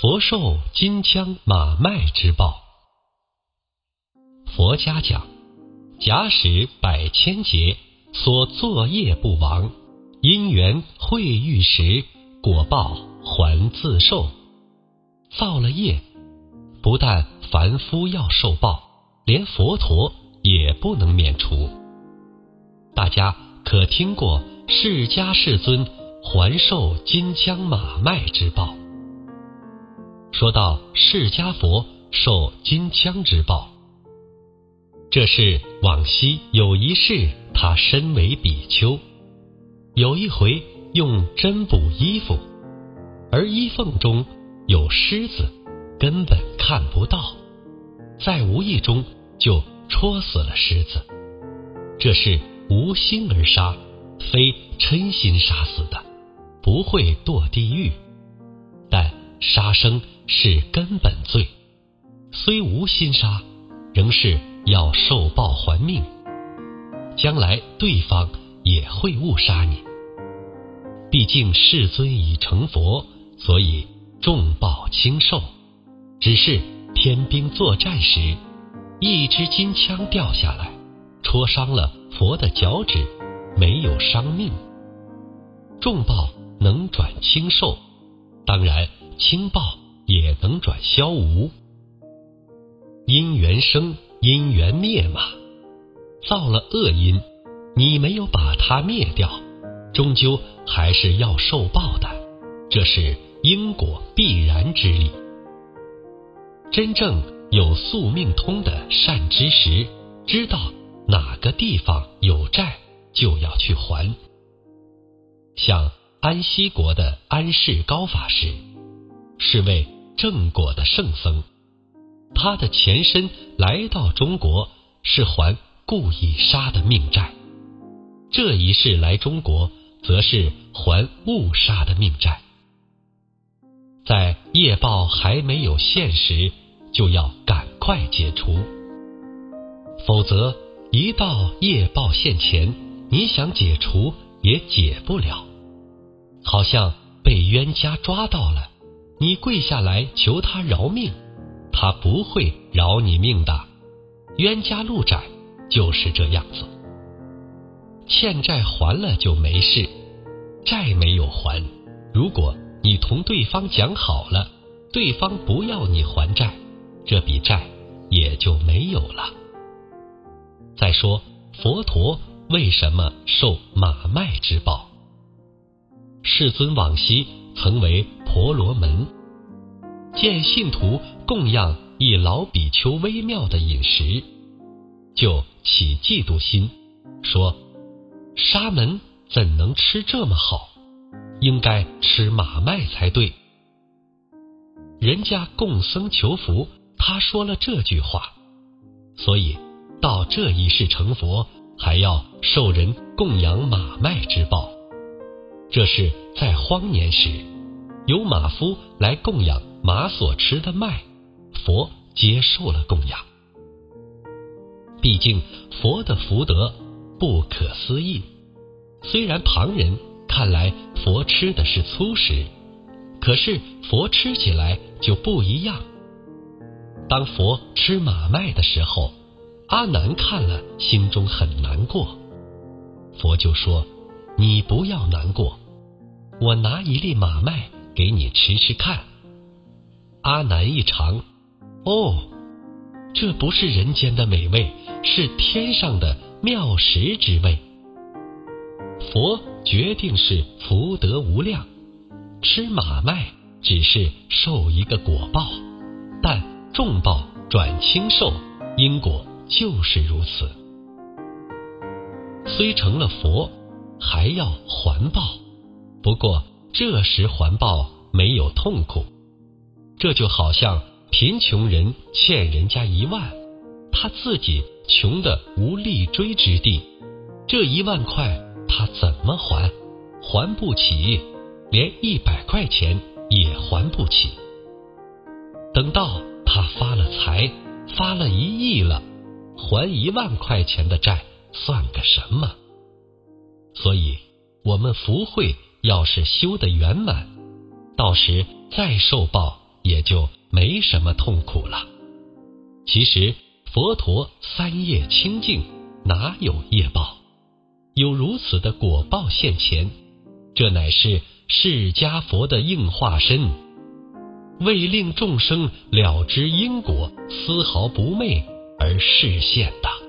佛受金枪马麦之报。佛家讲，假使百千劫所作业不亡，因缘会遇时，果报还自受。造了业，不但凡夫要受报，连佛陀也不能免除。大家可听过释迦世尊还受金枪马麦之报？说到释迦佛受金枪之报，这是往昔有一世，他身为比丘，有一回用针补衣服，而衣缝中有虱子，根本看不到，在无意中就戳死了狮子，这是。无心而杀，非嗔心杀死的，不会堕地狱。但杀生是根本罪，虽无心杀，仍是要受报还命。将来对方也会误杀你。毕竟世尊已成佛，所以重报轻受。只是天兵作战时，一支金枪掉下来，戳伤了。佛的脚趾没有伤命，重报能转轻受，当然轻报也能转消无。因缘生，因缘灭嘛。造了恶因，你没有把它灭掉，终究还是要受报的，这是因果必然之理。真正有宿命通的善知识，知道。哪个地方有债，就要去还。像安息国的安世高法师，是为正果的圣僧，他的前身来到中国是还故意杀的命债，这一世来中国则是还误杀的命债。在业报还没有现时，就要赶快解除，否则。一到业报现前，你想解除也解不了，好像被冤家抓到了，你跪下来求他饶命，他不会饶你命的。冤家路窄就是这样子，欠债还了就没事，债没有还，如果你同对方讲好了，对方不要你还债，这笔债也就没有了。再说佛陀为什么受马麦之报？世尊往昔曾为婆罗门，见信徒供养一老比丘微妙的饮食，就起嫉妒心，说：沙门怎能吃这么好？应该吃马麦才对。人家供僧求福，他说了这句话，所以。到这一世成佛，还要受人供养马麦之报。这是在荒年时，有马夫来供养马所吃的麦，佛接受了供养。毕竟佛的福德不可思议，虽然旁人看来佛吃的是粗食，可是佛吃起来就不一样。当佛吃马麦的时候。阿难看了，心中很难过。佛就说：“你不要难过，我拿一粒马麦给你吃吃看。”阿难一尝，哦，这不是人间的美味，是天上的妙食之味。佛决定是福德无量，吃马麦只是受一个果报，但重报转轻受，因果。就是如此，虽成了佛，还要还报。不过这时还报没有痛苦，这就好像贫穷人欠人家一万，他自己穷的无立锥之地，这一万块他怎么还？还不起，连一百块钱也还不起。等到他发了财，发了一亿了。还一万块钱的债算个什么？所以，我们福慧要是修得圆满，到时再受报也就没什么痛苦了。其实佛陀三业清净，哪有业报？有如此的果报现前，这乃是释迦佛的应化身，为令众生了知因果，丝毫不昧而示现的。